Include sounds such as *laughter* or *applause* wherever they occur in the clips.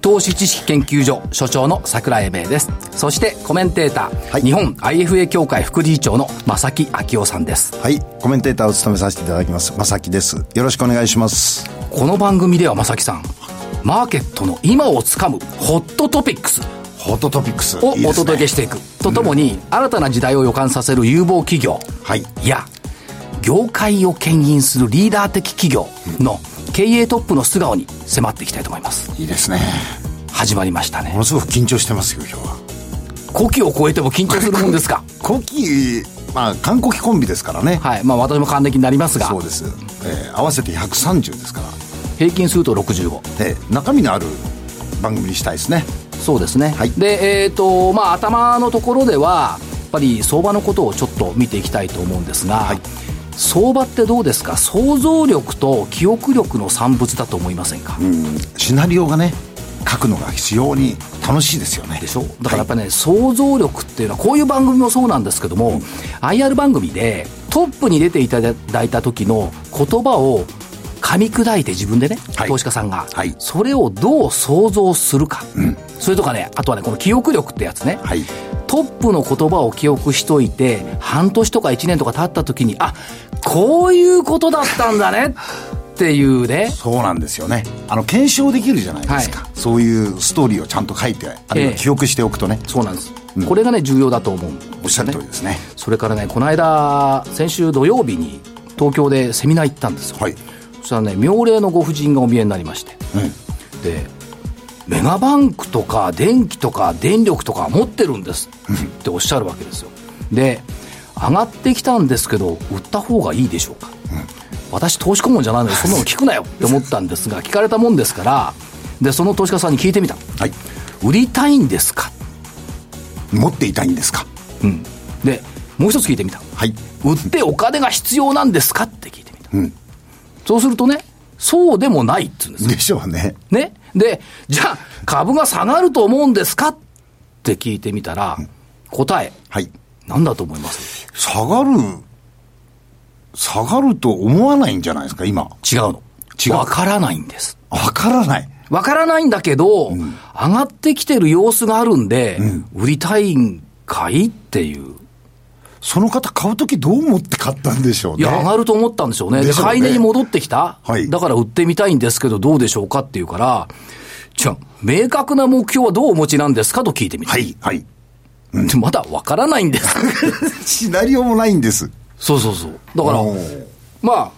投資知識研究所所長の桜井英明ですそしてコメンテーター、はい日本 IFA 協会副理事長の正木昭夫さんですはい、コメンテーターを務めさせていただきます、正木です。よろしくお願いします。この番組では正木さんマーケットの今をつかむホットトピックスホットトピックス。をお届けしていくとともに、新たな時代を予感させる有望企業はい。や業界を牽引するリーダー的企業の経営トップの素顔に迫っていきたいと思いますいいですね。始まりましたもねのすごく緊張してますよ、今日は。古希を超えても緊張するもんですか？*laughs* 古希、まあ、韓国コンビですからね。はいまあ私も還暦になりますがそうです。えー合わせて130ですから。平均すると65えー中身のある番組にしたいですね。そうですね、はいでえっ、とまあ頭のところではやっぱり相場のことをちょっと見ていきたいと思うんですが、はい相場ってどうですか？想像力と記憶力の産物だと思いませんか、うん。シナリオがね、書くのが非常に楽しいですよね。でしょ？だからやっぱね、想像力っていうのはこういう番組もそうなんですけども、IR 番組でトップに出ていただいた時の言葉を噛み砕いて自分でね、はい。投資家さんが、はい。それをどう想像するか、それとかねあとはねこの記憶力ってやつね、はい。トップの言葉を記憶しといて半年とか1年とか経った時にあこういうことだったんだねっていうねそうなんですよね。あの、検証できるじゃないですか。はそういうストーリーをちゃんと書いて、あるいはええ記憶しておくとね、そうなんです、これがね重要だと思うねおっしゃる通りですね。それからね、この間、先週土曜日に東京でセミナー行ったんですよ。はい。そしたらね、妙齢のご婦人がお見えになりまして。で、メガバンクとか電気とか電力とか持ってるんですっておっしゃるわけですよ。で、上がってきたんですけど、売った方がいいでしょうか。私投資顧問じゃないのにそんなの聞くなよって思ったんですが、*laughs* 聞かれたもんですから、で、その投資家さんに聞いてみた。はい。売りたいんですか？持っていたいんですか？うん。で、もう一つ聞いてみた。はい。売ってお金が必要なんですかって聞いてみた。うんそうするとね、そうでもないって言うんですよ。でしょうね。ね。で、じゃあ、株が下がると思うんですか？って聞いてみたら、答え、はい。なんだと思います？下がる、下がると思わないんじゃないですか、今。違うの。違うわからないんです。わからない。わからないんだけど、上がってきてる様子があるんで、売りたいんかい？っていう。その方買うときどう思って買ったんでしょうね。いや、上がると思ったんでしょうね。で、買い値に戻ってきた。はいだから売ってみたいんですけど、どうでしょうかっていうから、じゃあ、明確な目標はどうお持ちなんですかと聞いてみた。はい、はい。でまだわからないんです。*laughs* シナリオもないんです。そうそうそう。だからまあ、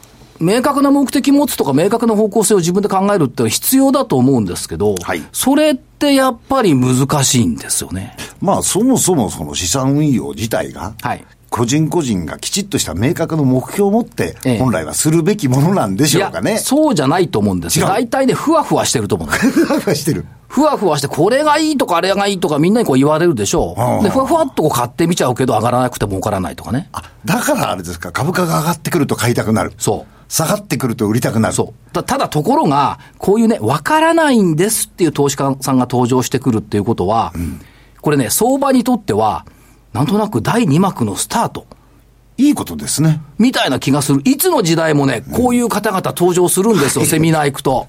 明確な目的持つとか明確な方向性を自分で考えるって必要だと思うんですけど、はいそれってやっぱり難しいんですよね。まあ、そもそもその資産運用自体が、はい。個人個人がきちっとした明確な目標を持ってええ、本来はするべきものなんでしょうかね。そうじゃないと思うんですよ。大体ね、ふわふわしてると思うんです。ふわふわしてる。ふわふわして、これがいいとかあれがいいとかみんなにこう言われるでしょう。で、ふわふわっとこう買ってみちゃうけど上がらなくても儲からないとかね。あ、だからあれですか、株価が上がってくると買いたくなる。そう。下がってくると売りたくなる。そう。たただところが、こういうね、わからないんですっていう投資家さんが登場してくるっていうことは、これね、相場にとっては、なんとなく第2幕のスタート。いいことですね。みたいな気がする。いつの時代もね、こういう方々登場するんですよ、セミナー行くと。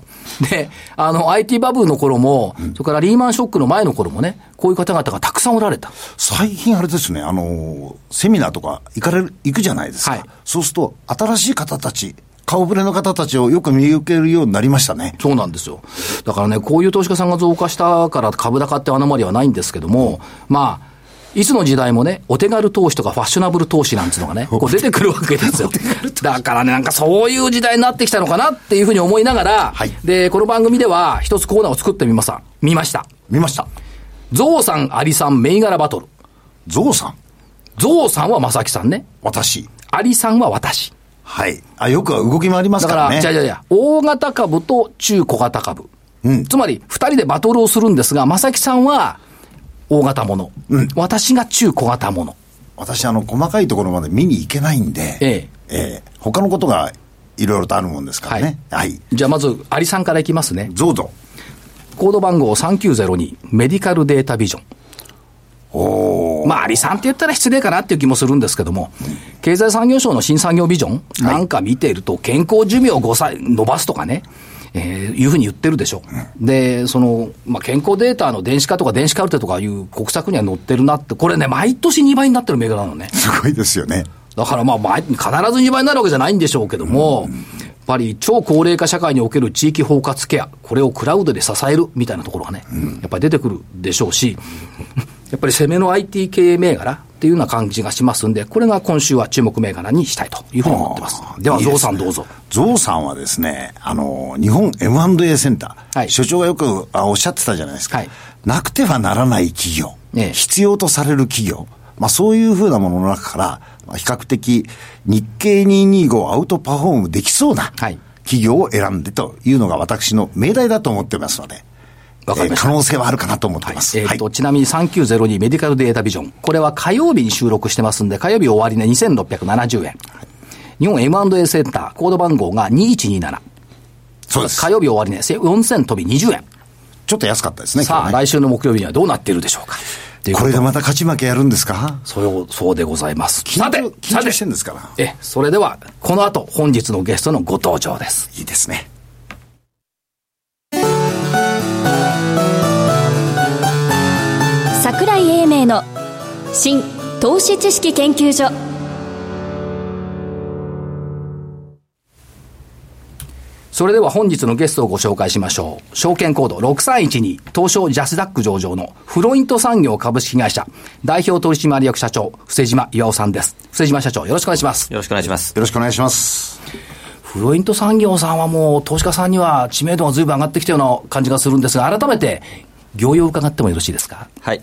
で、あの、IT バブルの頃も、それからリーマンショックの前の頃もね、こういう方々がたくさんおられた。最近あれですね、あの、セミナーとか行かれる、行くじゃないですか。はいそうすると、新しい方たち、顔ぶれの方たちをよく見受けるようになりましたね。そうなんですよ。だからね、こういう投資家さんが増加したから株高ってアノマリはないんですけども、まあ、いつの時代もね、お手軽投資とかファッショナブル投資なんていうのがね、*laughs* こう出てくるわけですよ。だからね、なんかそういう時代になってきたのかなっていうふうに思いながら、はいで、この番組では一つコーナーを作ってみました。見ました。見ました。ゾウさん、アリさん、銘柄バトル。ゾウさん、ゾウさんは正木さんね。私。アリさんは私。はい。あ、よくは動き回りますだから、からね。じゃあじゃあじゃあ大型株と中小型株。うんつまり、二人でバトルをするんですが、正木さんは大型もの。私が中小型もの。私、あの、細かいところまで見に行けないんで、ええええ他のことがいろいろとあるもんですからね。はい。じゃあまず、アリさんからいきますね。どうぞ。コード番号3902、メディカルデータビジョン。おーまあ、アリさんって言ったら失礼かなっていう気もするんですけども、経済産業省の新産業ビジョンなんか見ていると、健康寿命を5歳伸ばすとかね、えーいうふうに言ってるでしょ。で、その、まあ、健康データの電子化とか電子カルテとかいう国策には載ってるなって、これね、毎年2倍になってる銘柄なのね。すごいですよね。だからまあ、毎必ず2倍になるわけじゃないんでしょうけども、やっぱり超高齢化社会における地域包括ケア、これをクラウドで支えるみたいなところがね、やっぱり出てくるでしょうし、やっぱり攻めの IT 系銘柄っていうような感じがしますんで、これが今週は注目銘柄にしたいというふうに思ってます。では、ゾウさんどうぞ。ゾウさんはですね、あの、日本 M&A センター、はい。所長がよくあおっしゃってたじゃないですか。はい。なくてはならない企業、ええ。必要とされる企業、まあそういうふうなものの中から、まあ、比較的日経225をアウトパフォームできそうなはい。企業を選んでというのが私の命題だと思ってますので、わかりま可能性はあるかなと思ってます。えーと、ちなみに3902メディカルデータビジョン。これは火曜日に収録してますんで、火曜日終わりね、2670円。日本 M&A センター、コード番号が2127。そうです火。曜日終わりね、4000飛び20円。ちょっと安かったですね、さあ、ね来週の木曜日にはどうなっているでしょうか。これでまた勝ち負けやるんですか？そう、そうでございます。さて緊張してんですから。え、それでは、この後、本日のゲストのご登場です。いいですね。桜井英明の新投資知識研究所それでは本日のゲストをご紹介しましょう。証券コード6312、東証ジャスダック上場のフロイント産業株式会社、代表取締役社長、布施島岩尾さんです。布施島社長、よろしくお願いします。よろしくお願いします。よろしくお願いします。フロイント産業さんはもう、投資家さんには知名度が随分上がってきたような感じがするんですが、改めて、業用を伺ってもよろしいですか？はい。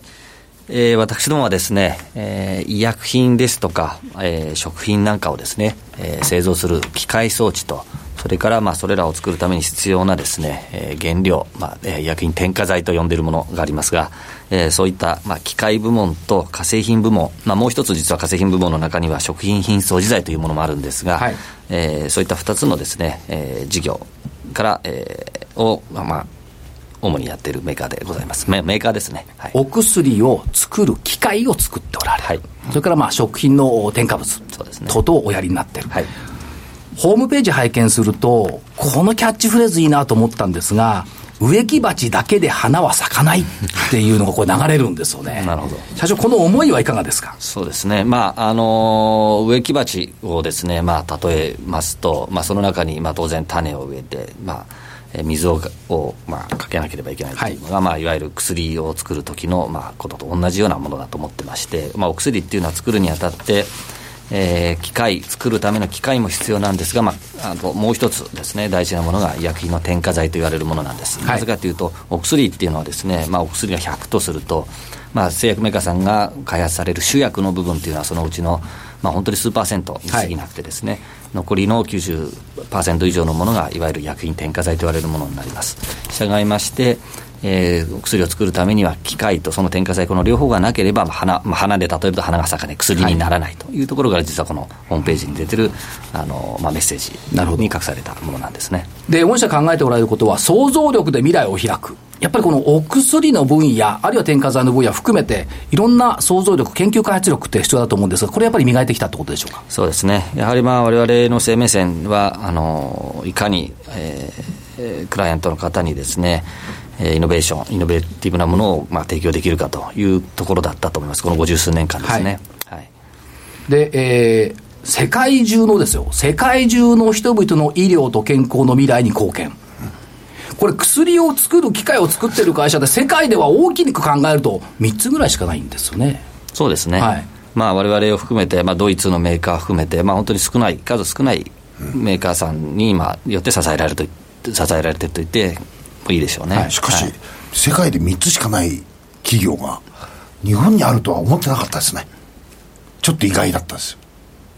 えー私どもはですね、えー医薬品ですとか、えー食品なんかをですね、えー製造する機械装置と、それからまあそれらを作るために必要なですね、えー原料、まあえー医薬品添加剤と呼んでいるものがありますが、えーそういったまあ機械部門と化成品部門、まあもう一つ実は化成品部門の中には食品品装自剤というものもあるんですが、はい。えーそういった二つのですね、えー事業から、えーを、まあまあ、主にやっているメーカーでございます。メメーカーですね。はい。お薬を作る機械を作っておられる。はいそれからまあ食品の添加物そうですね等々をおやりになってる。はい。ホームページ拝見すると、このキャッチフレーズいいなと思ったんですが、植木鉢だけで花は咲かないっていうのがこれ流れるんですよね。なるほど社長、この思いはいかがですか？そうですね、まああの植木鉢をですね、まあ、例えますと、まあ、その中に、まあ、当然種を植えて、まあえー水をを、まあ、かけなければいけないというのが、い。まあ、いわゆる薬を作る時の、まあ、ことと同じようなものだと思ってまして、まあ、お薬っていうのは作るにあたって、えー機械、作るための機械も必要なんですが、まあ、あともう一つですね、大事なものが医薬品の添加剤と言われるものなんです。はい。なぜかというと、お薬っていうのはですね、まあ、お薬が100とすると、まあ、製薬メーカーさんが開発される主薬の部分っていうのは、そのうちの、まあ、本当に数パーセントに過ぎなくてですね、残りの90%以上のものが、いわゆる薬品添加剤と言われるものになります。従いまして、えーお薬を作るためには機械とその添加剤この両方がなければ、まあ花まあ、花で例えると花が咲かない薬にならないというところが実はこのホームページに出てるあの、まあ、メッセージに隠されたものなんですね。で、御社考えておられることは、想像力で未来を開く。やっぱりこのお薬の分野、あるいは添加剤の分野含めて、いろんな想像力、研究開発力って必要だと思うんですが、これやっぱり磨いてきたってことでしょうか？そうですね、やはりまあ我々の生命線は、あのいかに、えーえークライアントの方にですね、えーイノベーション、イノベーティブなものを、まあ、提供できるかというところだったと思います、この五十数年間ですね。はいで、えー世界中のですよ、世界中の人々の医療と健康の未来に貢献。これ薬を作る機械を作ってる会社で世界では大きく考えると3つぐらいしかないんですよね。そうですね、はいまあ、我々を含めて、まあ、ドイツのメーカー含めて、まあ、本当に少ない、数少ないメーカーさんに、まあ、よって支えられると支えられてると言ってもいいでしょうね。はいしかし、はい世界で3つしかない企業が、日本にあるとは思ってなかったですね。ちょっと意外だったですよ。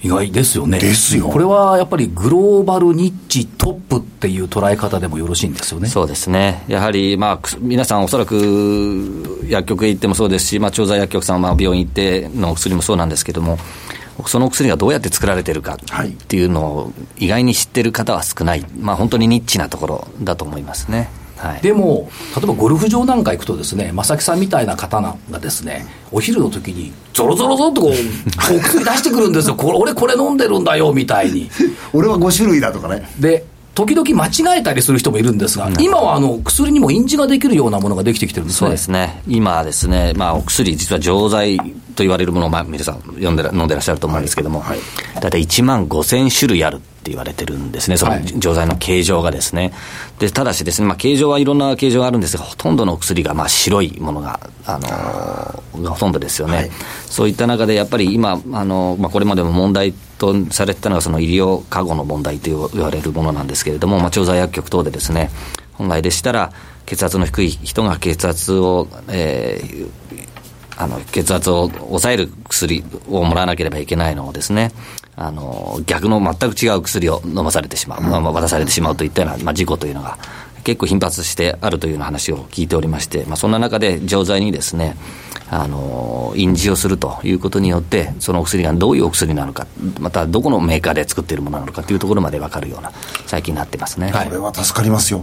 意外ですよね。ですよこれはやっぱりグローバルニッチトップっていう捉え方でもよろしいんですよね。そうですね。やはり、まあ、く皆さんおそらく薬局へ行ってもそうですし、まあ、調剤薬局さん、まあ、病院行ってのお薬もそうなんですけども、そのお薬がどうやって作られてるかっていうのを意外に知ってる方は少ない。まあ、本当にニッチなところだと思いますね。はい、でも、例えばゴルフ場なんか行くとですね、正木さんみたいな方がですね、お昼の時に、ぞろぞろぞろっとこう、お薬出してくるんですよ。これ俺これ飲んでるんだよ、みたいに。*laughs* 俺は5種類だとかね。で、時々間違えたりする人もいるんですが、今はあの薬にも印字ができるようなものができてきてるんですね。そうですね。今ですね、まあお薬、実は錠剤と言われるものを、まあ皆さん読んで飲んでらっしゃると思うんですけども、はいはい、大体1万5000種類あるって言われてるんですね、その錠剤の形状がですね。で、ただしですね、まあ形状はいろんな形状があるんですが、ほとんどのお薬がまあ白いものが、あのー、がほとんどですよね。はい、そういった中で、やっぱり今、あのー、まあこれまでも問題とされてたのが、その医療過護の問題と言われるものなんですけれども、まあ調剤薬局等でですね、本来でしたら、血圧の低い人が血圧を、えー、あの血圧を抑える薬をもらわなければいけないのをですね、あの逆の全く違う薬を飲まされてしまう、まあ、渡されてしまうといったような、まあ、事故というのが結構頻発してあるというような話を聞いておりまして、まあ、そんな中で錠剤にですね、あの印字をするということによって、そのお薬がどういうお薬なのか、またどこのメーカーで作っているものなのかというところまで分かるような、最近になってますね、はい、これは助かりますよ。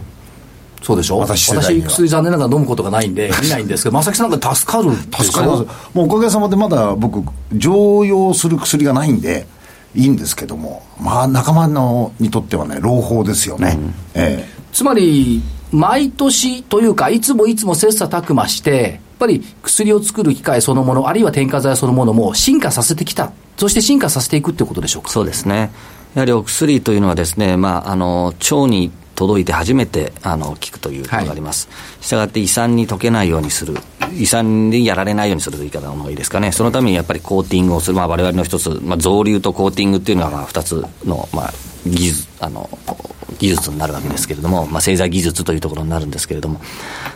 そうでしょ？私私薬残念ながら飲むことがないんで *laughs* 見ないんですけど正木さんなんか助かる助かります。もうおかげさまでまだ僕常用する薬がないんでいいんですけども。まあ仲間のにとってはね朗報ですよね、うん、えー、つまり毎年というかいつもいつも切磋琢磨してぱり薬を作る機械そのものあるいは添加剤そのものも進化させてきた。そして進化させていくってことでしょうか？そうですね。やはりお薬というのはですね、まあ、あの腸に届いて初めてあの効くということがあります。したがって胃酸に溶けないようにする、胃酸にやられないようにするという言い方の方がいいですかね。そのためにやっぱりコーティングをする、まあ我々の一つ、まあ増流とコーティングっていうのはまあ二つの、まあ技術、あの、技術になるわけですけれども、まあ製剤技術というところになるんですけれども、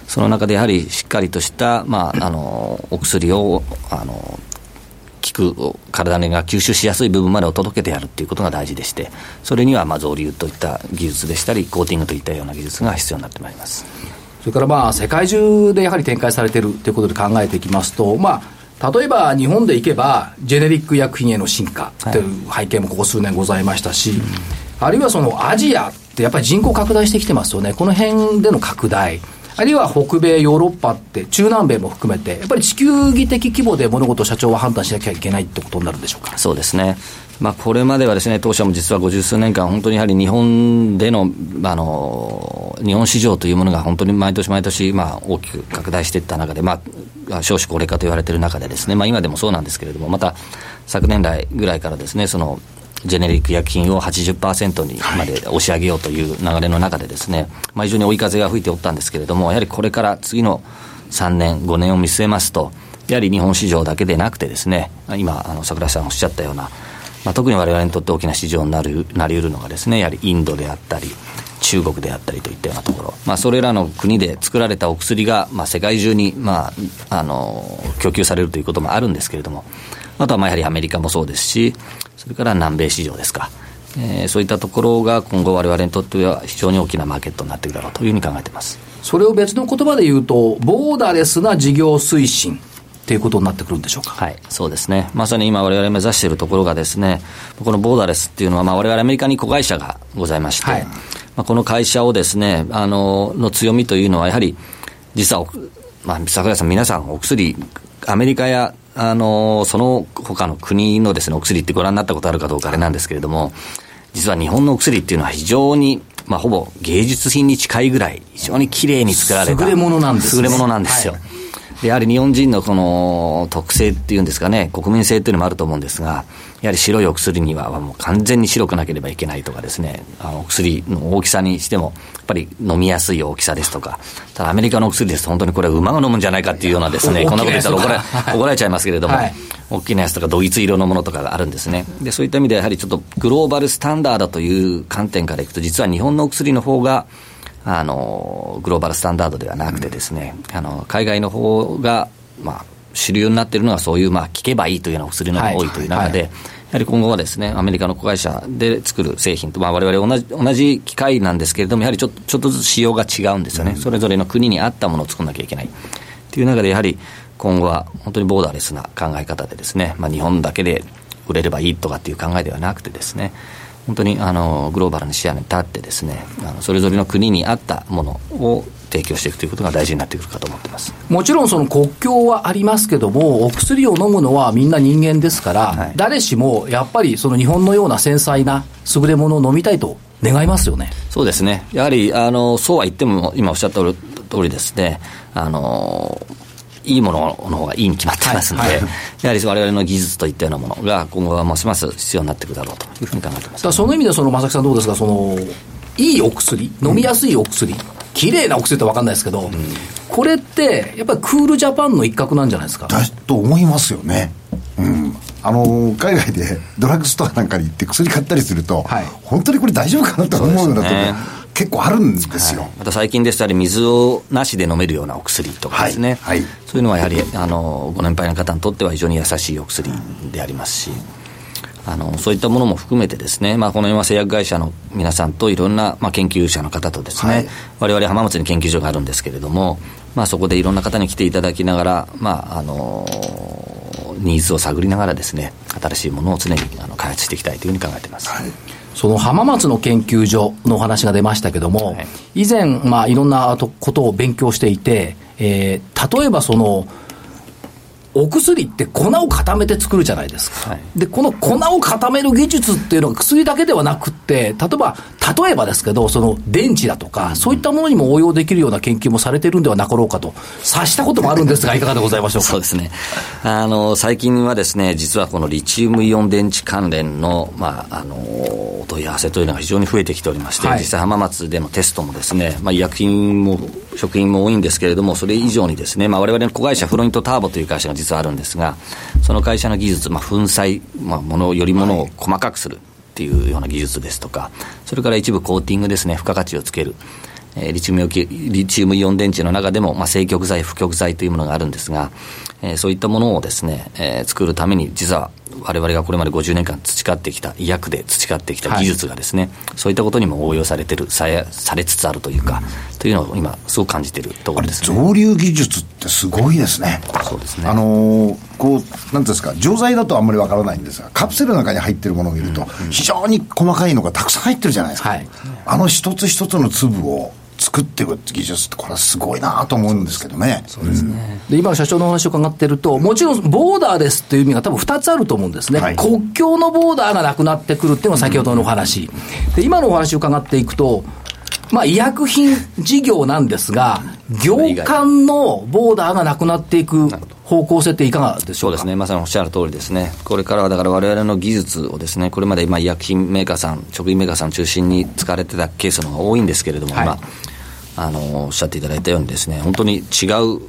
その中でやはりしっかりとした、まああの、お薬を、あの効、く体が吸収しやすい部分までを届けてやるっていうことが大事でして、それにはまあ増流といった技術でしたり、コーティングといったような技術が必要になってまいります。それからまあ世界中でやはり展開されているということで考えていきますと、まあ、例えば日本でいけば、ジェネリック薬品への進化という背景もここ数年ございましたし、はい、あるいはそのアジアってやっぱり人口拡大してきてますよね、この辺での拡大。あるいは北米、ヨーロッパって、中南米も含めて、やっぱり地球儀的規模で物事を社長は判断しなきゃいけないってことになるんでしょうか？そうですね。まあ、これまではですね、当社も実は五十数年間、本当にやはり日本での、あの、日本市場というものが本当に毎年毎年、まあ、大きく拡大していった中で、まあ、少子高齢化と言われている中でですね、まあ、今でもそうなんですけれども、また、昨年来ぐらいからですね、その、ジェネリック薬品を80%にまで押し上げようという流れの中でですね、まあ、非常に追い風が吹いておったんですけれども、やはりこれから次の3年、5年を見据えますと、やはり日本市場だけでなくてですね、今、あの桜井さんおっしゃったような、まあ、特にわれわれにとって大きな市場になるなりうるのがですね、やはりインドであったり、中国であったりといったようなところ、まあ、それらの国で作られたお薬が、まあ、世界中に、まあ、あの供給されるということもあるんですけれども、あとはまあやはりアメリカもそうですし、それから南米市場ですか。えー、そういったところが今後、われわれにとっては非常に大きなマーケットになっていくだろうというふうに考えていますそれを別の言葉で言うと、ボーダレスな事業推進っていうことになってくるんでしょうか。はい、そうですね。まさに今我々目指しているところがですね、このボーダレスっていうのは、まあ我々アメリカに子会社がございまして、はい、まあこの会社をですね、あの、の強みというのはやはり、実は、まあ、桜井さん皆さんお薬、アメリカやあの、その他の国のですね、お薬ってご覧になったことあるかどうかあれなんですけれども、実は日本のお薬っていうのは非常に、まあ、ほぼ芸術品に近いぐらい、非常に綺麗に作られた。優れものなんです、ね、優れものなんですよ。はい、やはり日本人のこの特性っていうんですかね、国民性っていうのもあると思うんですが、やはり白いお薬にはもう完全に白くなければいけないとかですね、あの薬の大きさにしても、やっぱり飲みやすい大きさですとか、ただアメリカのお薬ですと、本当にこれ、馬が飲むんじゃないかっていうようなですね、こんなこと言ったら怒ら *laughs* 怒られちゃいますけれども、はい、大きなやつとか、ドイツ色のものとかがあるんですね。で、そういった意味で、やはりちょっとグローバルスタンダードという観点からいくと、実は日本のお薬の方が、あの、グローバルスタンダードではなくてですね、あの、海外の方が、まあ、主流になっているのは、そういう、まあ、聞けばいいというようなお薬のが多いという中で、はい。はいはり今後はですね、アメリカの子会社で作る製品と、まあ、我々同じ同じ機械なんですけれども、やはりちょちょっとずつ仕様が違うんですよね、うん、それぞれの国に合ったものを作らなきゃいけない。という中で、やはり今後は本当にボーダーレスな考え方でですね、まあ、日本だけで売れればいいとかっていう考えではなくてですね、本当にあのグローバルな視野に立ってですね、あのそれぞれの国に合ったものを提供していくということが大事になってくるかと思ってます。もちろんその国境はありますけども、お薬を飲むのはみんな人間ですから、はい、誰しもやっぱりその日本のような繊細な優れものを飲みたいと願いますよね。そうですね、やはりあのそうは言っても、今おっしゃった通りですね、あのいいものの方がいいに決まってますので、はいはい、やはりわれわれの技術といったようなものが今後はますます必要になってくるだろうというふうに考えてます。その意味でその正木さんどうですか？そのいいお薬、飲みやすいお薬、綺麗なお薬って分かんないですけど、うん、これって、やっぱりクールジャパンの一角なんじゃないですか？だと思いますよね。うん、あの海外でドラッグストアなんかに行って薬買ったりすると、はい、本当にこれ大丈夫かなと思うんだと、ね、結構あるんですよ、はい、また最近ですと、水をなしで飲めるようなお薬とかですね、はい、そういうのはやはりあのご年配の方にとっては非常に優しいお薬でありますし。あのそういったものも含めてですね、まあ、この辺は製薬会社の皆さんといろんな、まあ、研究者の方とですね、われわれ浜松に研究所があるんですけれども、まあ、そこでいろんな方に来ていただきながら、まああのニーズを探りながらですね、新しいものを常にあの開発していきたいというふうに考えています。はいその浜松の研究所のお話が出ましたけども、はい、以前、まあ、いろんなことを勉強していて、えー、例えばその、お薬って粉を固めて作るじゃないですか、はい、でこの粉を固める技術っていうのが薬だけではなくて、例えば、例えばですけど、その電池だとか、そういったものにも応用できるような研究もされてるんではなかろうかと、察したこともあるんですが、いかがでございましょうか？そうですね。あの最近はですね、実はこのリチウムイオン電池関連の、まあ、あのお問い合わせというのが非常に増えてきておりまして、はい、実際、浜松でのテストもですね、まあ、医薬品も食品も多いんですけれども、それ以上にですね、まあ、我々の子会社、フロイントターボという会社が実はあるんですが、その会社の技術、まあ、粉砕、まあ、ものよりものを細かくするっていうような技術ですとか、それから一部コーティングですね、付加価値をつける。え、リチウムリチウムイオン電池の中でも、まあ、正極材、負極材というものがあるんですが、えー、そういったものをですね、えー、作るために、実はわれわれがこれまで50年間培ってきた、医薬で培ってきた技術がですね、はい、そういったことにも応用されてる、さされつつあるというか、うん、というのを今、すごく感じているところです、ね、造流技術ってすごいですね。そうですね。あのー、こう、なんですか、錠剤だとあんまりわからないんですが、カプセルの中に入ってるものを見ると、非常に細かいのがたくさん入ってるじゃないですか。はい、あの一つ一つの粒を、作っていく技術って、これはすごいなと思うんですけどね。そうですね。で、今、社長のお話を伺ってると、もちろん、ボーダーレスっていう意味が多分2つあると思うんですね。はい、国境のボーダーがなくなってくるっていうのが先ほどのお話。で、今のお話を伺っていくと、まあ、医薬品事業なんですが、業間のボーダーがなくなっていく方向性っていかがでしょうか？そうですね、まさにおっしゃる通りですね、これからはだからわれわれの技術をですね、これまで今医薬品メーカーさん、食品メーカーさん中心に使われてたケースの方が多いんですけれども、はい、今、あのおっしゃっていただいたようにですね、本当に違う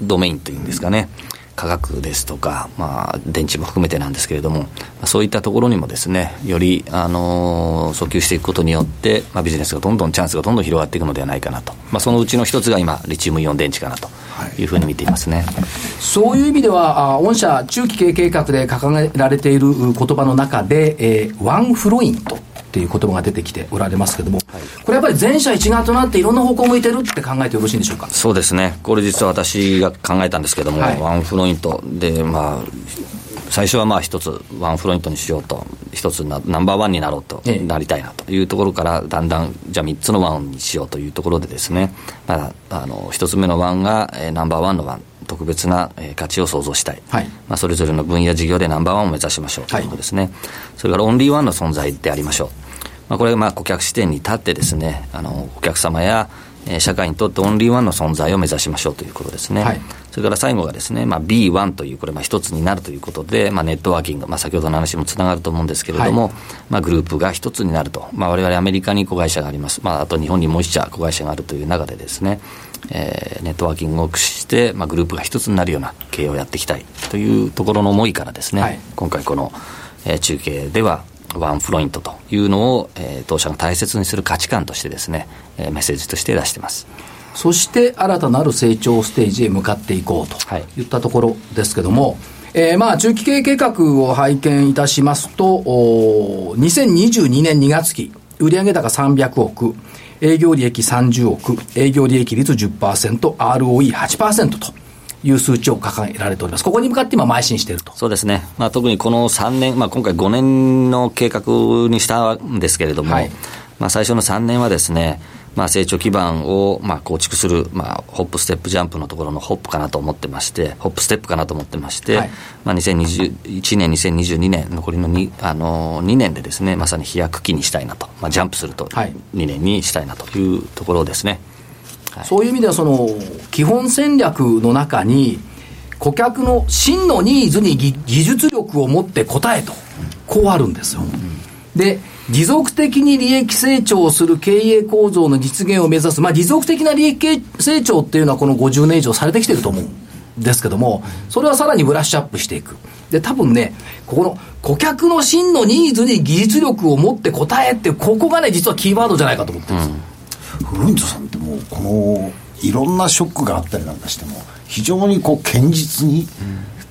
ドメインというんですかね、科学ですとか、まあ、電池も含めてなんですけれども、そういったところにもですね、より、あの訴求していくことによって、まあ、ビジネスがどんどんチャンスがどんどん広がっていくのではないかなと、まあ、そのうちの一つが今、リチウムイオン電池かなとい。うふうに見ていますね、はい、そういう意味では、御社、中期経営計画で掲げられている言葉の中で、えー、ワンフロイント。っていう言葉が出てきておられますけれども、はい、これやっぱり全社一丸となっていろんな方向を向いてるって考えてよろしいんでしょうか？そうですね、これ実は私が考えたんですけども、はい、ワンフロイントで、まあ、最初はまあ一つワンフロイントにしようと、一つナンバーワンになろうと、ええ、なりたいなというところから、だんだん、じゃあ3つのワンにしようというところでですね、まあ、あの1つ目のワンが、えー、ナンバーワンのワン。特別な、えー、価値を創造したい、はい、まあ、それぞれの分野事業でナンバーワンを目指しましょうということですね、はい、それからオンリーワンの存在でありましょう、まあ、これがまあ顧客視点に立ってですね、あのお客様や、えー、社会にとってオンリーワンの存在を目指しましょうということですね。はい、それから最後がですね、まあ、B1 という、これ、まあ、一つになるということで、まあ、ネットワーキング、まあ、先ほどの話もつながると思うんですけれども、はい、まあ、グループが一つになると。まあ、我々アメリカに子会社があります。まあ、あと日本にもう一社子会社があるという中でですね、えー、ネットワーキングを駆使して、まあ、グループが一つになるような経営をやっていきたいというところの思いからですね、はい、今回この、えー、中継では、ワンフロイントというのを、えー、当社が大切にする価値観としてですね、えー、メッセージとして出してます。そして新たなる成長ステージへ向かっていこうといったところですけども、はいえー、まあ、中期経営計画を拝見いたしますと、お2022年2月期、売上高300億、営業利益30億、営業利益率10%、ROE8% と。いう数値を掲げられております。ここに向かって今、邁進していると。そうですね。まあ、特にこの3年、まあ、今回5年の計画にしたんですけれども、はい、まあ、最初の3年はですね、まあ、成長基盤をまあ構築する、まあ、ホップ、ステップ、ジャンプのところのホップかなと思ってまして、ホップ、ステップかなと思ってまして、はい、まあ、2021年、2022年、残りの 2, あの2年でですね、まさに飛躍期にしたいなと、まあ、ジャンプすると2年にしたいなというところですね。はい、そういう意味では、その基本戦略の中に、顧客の真のニーズに技術力を持って応えと、こうあるんですよ。で持続的に利益成長する経営構造の実現を目指す、まあ、持続的な利益成長っていうのはこの50年以上されてきてると思うんですけども、それはさらにブラッシュアップしていく。で、多分ね、ここの顧客の真のニーズに技術力を持って応えって、ここがね、実はキーワードじゃないかと思ってるんです。フロントさんこの、いろんなショックがあったりなんかしても、非常にこう、堅実に、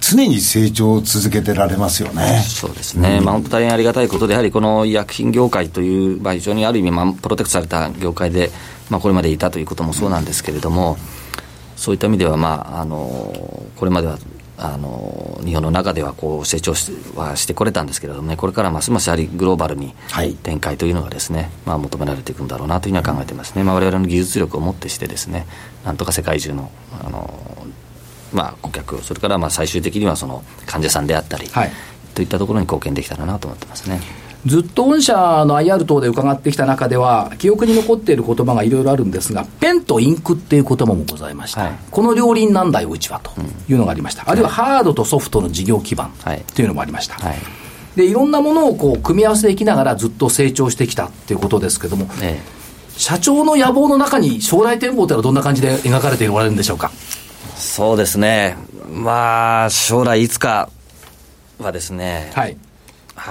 常に成長を続けてられますよね。そうですね。うん、まあ、本当大変ありがたいことで、やはりこの医薬品業界という、まあ、非常にある意味、まあ、プロテクトされた業界で、まあ、これまでいたということもそうなんですけれども、そういった意味では、まあ、あの、これまでは、あの日本の中ではこう成長しはしてこれたんですけれどもね、これからますますやはりグローバルに展開というのがですね、はい、まあ、求められていくんだろうなというふうには考えてますね、まあ、我々の技術力をもってしてですね、なんとか世界中のあのまあ、顧客、それからまあ最終的にはその患者さんであったり、はい、といったところに貢献できたらなと思ってますね。ずっと御社の IR 等で伺ってきた中では、記憶に残っている言葉がいろいろあるんですが、ペンとインクっていう言葉もございました、はい、この両輪なんだよ、うちはというのがありました、うん、あるいはハードとソフトの事業基盤とい。うのもありました。はい、でいろんなものをこう組み合わせていきながらずっと成長してきたっていうことですけども、ええ、社長の野望の中に将来展望というのはどんな感じで描かれておられるんでしょうか？そうですね、まあ、将来いつかはですね、はい、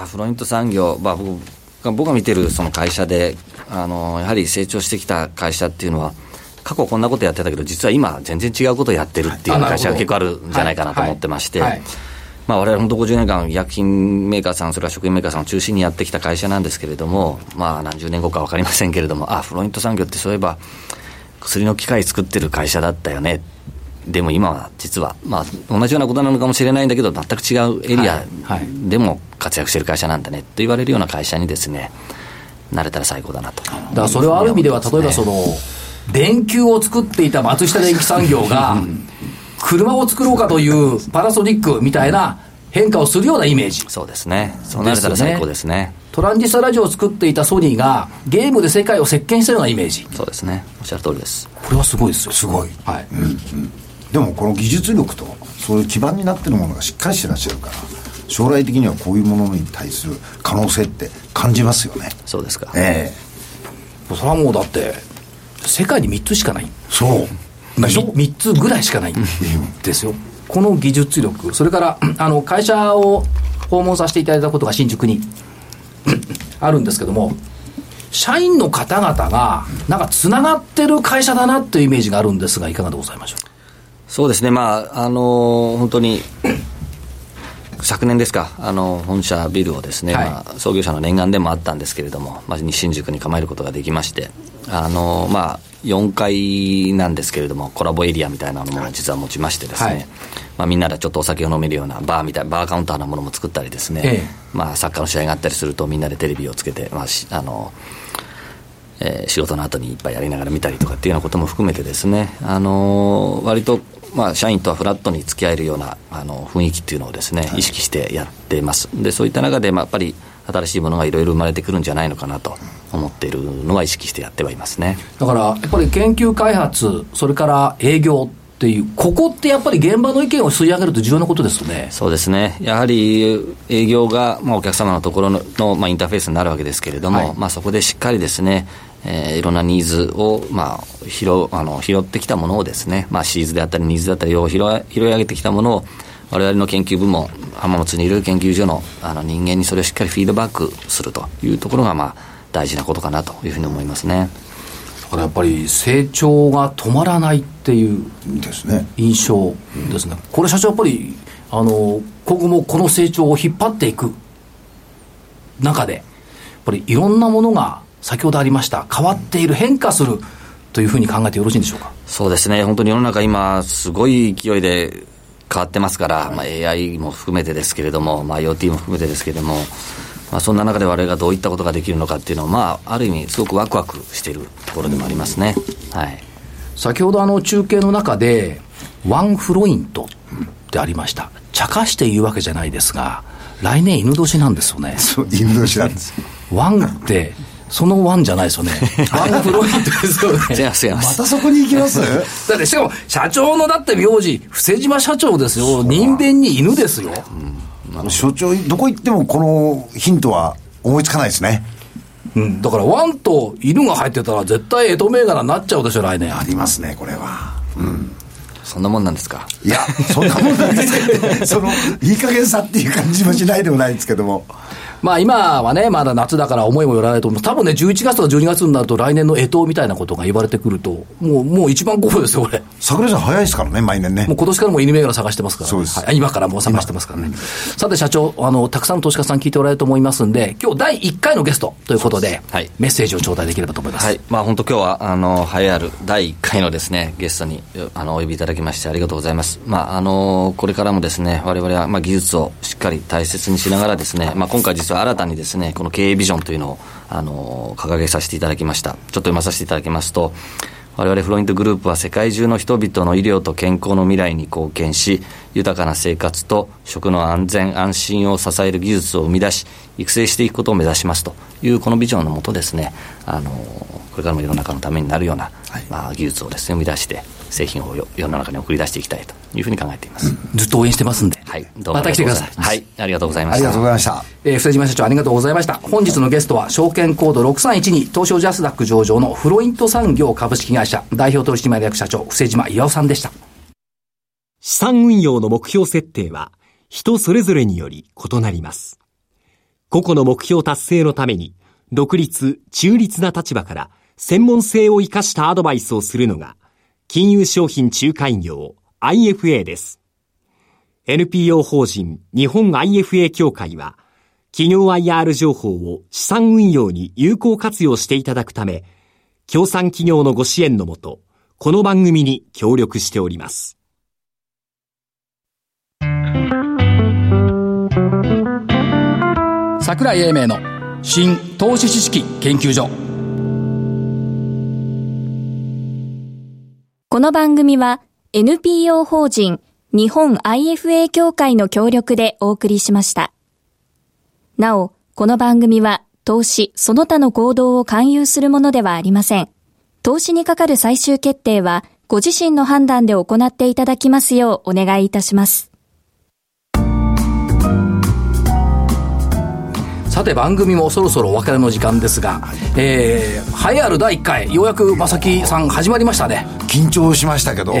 フロイント産業、まあ、僕僕が見てるその会社であの、やはり成長してきた会社っていうのは、過去こんなことやってたけど、実は今、全然違うことをやってるっていう会社が結構あるんじゃないかなと思ってまして、まあ、我々本当50年間、医薬品メーカーさん、それから食品メーカーさんを中心にやってきた会社なんですけれども、まあ、何十年後か分かりませんけれども、あフロイント産業ってそういえば、薬の機械作ってる会社だったよね。でも今は実は、まあ、同じようなことなのかもしれないんだけど、全く違うエリアでも活躍してる会社なんだねと言われるような会社にですね、なれたら最高だなと。だからそれはある意味では、例えばその、電球を作っていた松下電器産業が、*laughs* 車を作ろうかというパナソニックみたいな変化をするようなイメージ。そうですね。そうなれたら最高ですね。トランジスタラジオを作っていたソニーが、ゲームで世界を席巻したようなイメージ。そうですね。おっしゃる通りです。これはすごいですよ。すごい。はい。うん、うんでもこの技術力とそういう基盤になってるものがしっかりしてらっしゃるから将来的にはこういうものに対する可能性って感じますよね。そうですか。ええ。ー、それはもうだって世界に3つしかない。そう。でしょ3つぐらいしかない。んですよ。この技術力。それからあの会社を訪問させていただいたことが新宿に *coughs* あるんですけども社員の方々がなんかつながってる会社だなっていうイメージがあるんですがいかがでございましょう？そうですね、まあ、あの本当に昨年ですか、あの本社ビルをですね、はい、まあ、創業者の念願でもあったんですけれども、まあ、新宿に構えることができまして、あのまあ、4階なんですけれども、コラボエリアみたいなのも実は持ちましてですね、はい、まあ、みんなでちょっとお酒を飲めるようなバーみたいバーカウンターなものも作ったりですね、ええ、まあ、サッカーの試合があったりすると、みんなでテレビをつけて、まあ、あのえー、仕事の後にいっぱいやりながら見たりとかっていうようなことも含めてですね、あのー、割とまあ、社員とはフラットに付き合えるようなあの雰囲気っていうのをですね、意識してやっています。で、そういった中で、まあ、やっぱり新しいものがいろいろ生まれてくるんじゃないのかなと思っているのは意識してやってはいますね。だから、やっぱり研究開発、それから営業っていう、ここってやっぱり現場の意見を吸い上げると重要なことですよね。そうですね。やはり営業が、まあ、お客様のところのの、まあ、インターフェースになるわけですけれども、はい、まあ、そこでしっかりですね、えー、いろんなニーズを、まあ、拾あの拾ってきたものをですね、まあ、シーズであったりニーズだったりを拾拾い上げてきたものを我々の研究部門浜松にいる研究所のあの人間にそれをしっかりフィードバックするというところが、まあ、大事なことかなというふうに思いますね。だからやっぱり成長が止まらないっていう印象ですね。これ社長やっぱりあの今後もこの成長を引っ張っていく中で、やっぱりいろんなものが先ほどありました、変わっている、変化するというふうに考えてよろしいんでしょうか？そうですね、本当に世の中今、すごい勢いで変わってますから、まあ、AI も含めてですけれども、まあ、IoT も含めてですけれども、まあ、そんな中で我々がどういったことができるのかっていうのは、まあ、ある意味、すごくワクワクしているところでもありますね。はい、先ほどあの中継の中で、ワンフロイントってありました。茶化して言うわけじゃないですが、来年犬年なんですよね。そう、犬年なんです。ワンって、そのワンじゃないですよね。*laughs* ワンフロイントですよね。違います、違います。またそこに行きます？*laughs* だってしかも、社長のだって名字、布施島社長ですよ。人弁に犬ですよ。うん、所長、どこ行ってもこのヒントは思いつかないですね。うん、だからワンと犬が入ってたら絶対江戸銘柄になっちゃうでしょ、来年。ありますね、これは。うん。そんなもんなんですか？いや、そんなもんなんですけど、*laughs* その、いい加減さっていう感じもしないでもないんですけども。まあ今はね、まだ夏だから思いもよらないと思います。多分ね、11月とか12月になると来年の干支みたいなことが言われてくると、もう、もう一番候補ですよ、これ。桜井さん早いですからね、毎年ね。もう今年からも犬銘柄探してますから、ね、そうです、はい。今からもう探してますからね。さて社長、あの、たくさんの投資家さん聞いておられると思いますんで、今日第1回のゲストということで、はい、メッセージを頂戴できればと思います。はい。まあ本当今日は、あの、栄えある第1回のですね、ゲストに、あの、お呼びいただきましてありがとうございます。まああの、これからもですね、我々は、まあ技術をしっかり大切にしながらですね、まあ今回実は新たにですね、この経営ビジョンというのを、あの、掲げさせていただきました。ちょっと読まさせていただきますと、我々フロイントグループは世界中の人々の医療と健康の未来に貢献し、豊かな生活と食の安全安心を支える技術を生み出し、育成していくことを目指しますというこのビジョンのもとですね、あの、これからも世の中のためになるような、はい、まあ、技術をですね、生み出して、製品を世の中に送り出していきたいというふうに考えています。ずっと応援してますんで。はい。どうもまた来てください。はい。ありがとうございました。ありがとうございました。えー、布施島社長ありがとうございました。本日のゲストは、証券コード6312東証ジャスダック上場のフロイント産業株式会社代表取締役社長、布施島岩尾さんでした。資産運用の目標設定は、人それぞれにより異なります。個々の目標達成のために、独立、中立な立場から専門性を生かしたアドバイスをするのが、金融商品仲介業 IFA です。NPO 法人日本 IFA 協会は、企業 IR 情報を資産運用に有効活用していただくため、協賛企業のご支援のもと、この番組に協力しております。桜井英明の新投資知識研究所この番組は NPO 法人日本 IFA 協会の協力でお送りしました。なお、この番組は投資その他の行動を勧誘するものではありません。投資にかかる最終決定はご自身の判断で行っていただきますようお願いいたします。さて番組もそろそろお別れの時間ですが、えー、栄えある第1回ようやく正木さん始まりましたね。緊張しましたけど、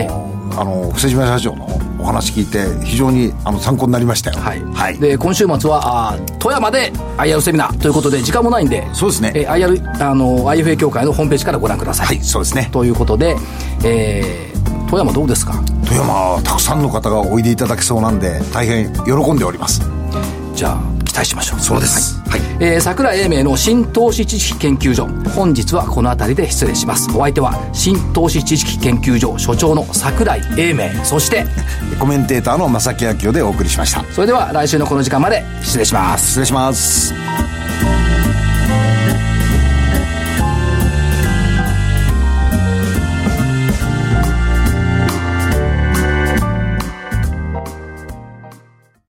あの布施島社長のお話聞いて非常にあの参考になりましたよ。はい、はい、で今週末はあ富山で IR セミナーということで時間もないんでそうですね、えー、IR あの IFA 協会のホームページからご覧ください。はいそうですね。ということで、えー、富山どうですか？富山たくさんの方がおいでいただけそうなんで大変喜んでおります。じゃあ期待しましょう。そうです、はい、えー、桜井英明の新投資知識研究所。本日はこの辺りで失礼します。お相手は新投資知識研究所所長の桜井英明。そしてコメンテーターの正木明夫でお送りしました。それでは来週のこの時間まで失礼します。失礼します